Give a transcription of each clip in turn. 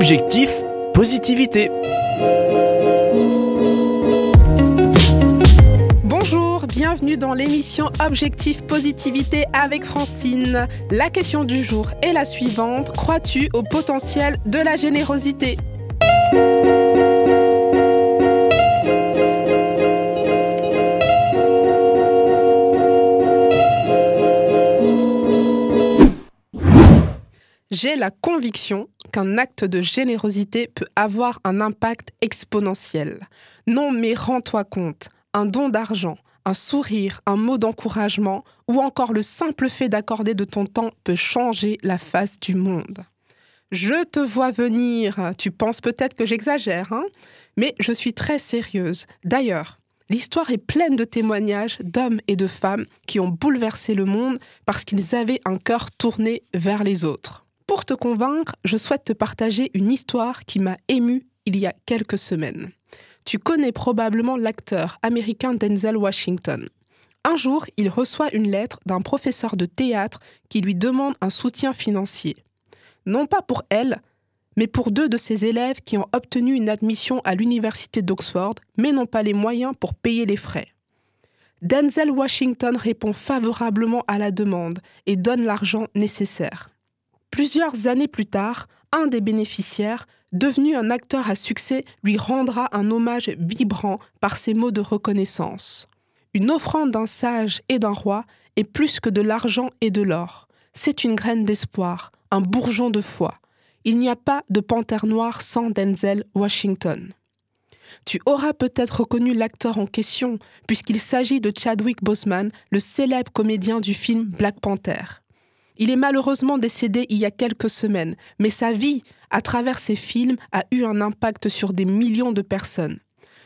Objectif positivité. Bonjour, bienvenue dans l'émission Objectif Positivité avec Francine. La question du jour est la suivante. Crois-tu au potentiel de la générosité? J'ai la conviction qu'un acte de générosité peut avoir un impact exponentiel. Non mais rends-toi compte, un don d'argent, un sourire, un mot d'encouragement ou encore le simple fait d'accorder de ton temps peut changer la face du monde. Je te vois venir, tu penses peut-être que j'exagère, hein mais je suis très sérieuse. D'ailleurs, l'histoire est pleine de témoignages d'hommes et de femmes qui ont bouleversé le monde parce qu'ils avaient un cœur tourné vers les autres. Pour te convaincre, je souhaite te partager une histoire qui m'a émue il y a quelques semaines. Tu connais probablement l'acteur américain Denzel Washington. Un jour, il reçoit une lettre d'un professeur de théâtre qui lui demande un soutien financier. Non pas pour elle, mais pour deux de ses élèves qui ont obtenu une admission à l'université d'Oxford, mais n'ont pas les moyens pour payer les frais. Denzel Washington répond favorablement à la demande et donne l'argent nécessaire. Plusieurs années plus tard, un des bénéficiaires, devenu un acteur à succès, lui rendra un hommage vibrant par ses mots de reconnaissance. Une offrande d'un sage et d'un roi est plus que de l'argent et de l'or. C'est une graine d'espoir, un bourgeon de foi. Il n'y a pas de panthère noire sans Denzel Washington. Tu auras peut-être reconnu l'acteur en question, puisqu'il s'agit de Chadwick Boseman, le célèbre comédien du film Black Panther. Il est malheureusement décédé il y a quelques semaines, mais sa vie, à travers ses films, a eu un impact sur des millions de personnes.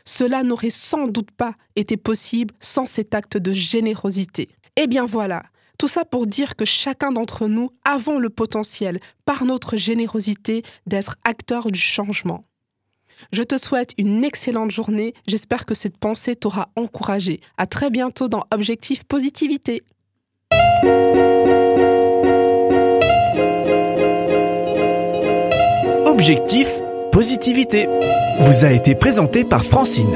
Cela n'aurait sans doute pas été possible sans cet acte de générosité. Eh bien voilà, tout ça pour dire que chacun d'entre nous avons le potentiel, par notre générosité, d'être acteur du changement. Je te souhaite une excellente journée. J'espère que cette pensée t'aura encouragé. À très bientôt dans Objectif Positivité. Objectif positivité vous a été présenté par Francine.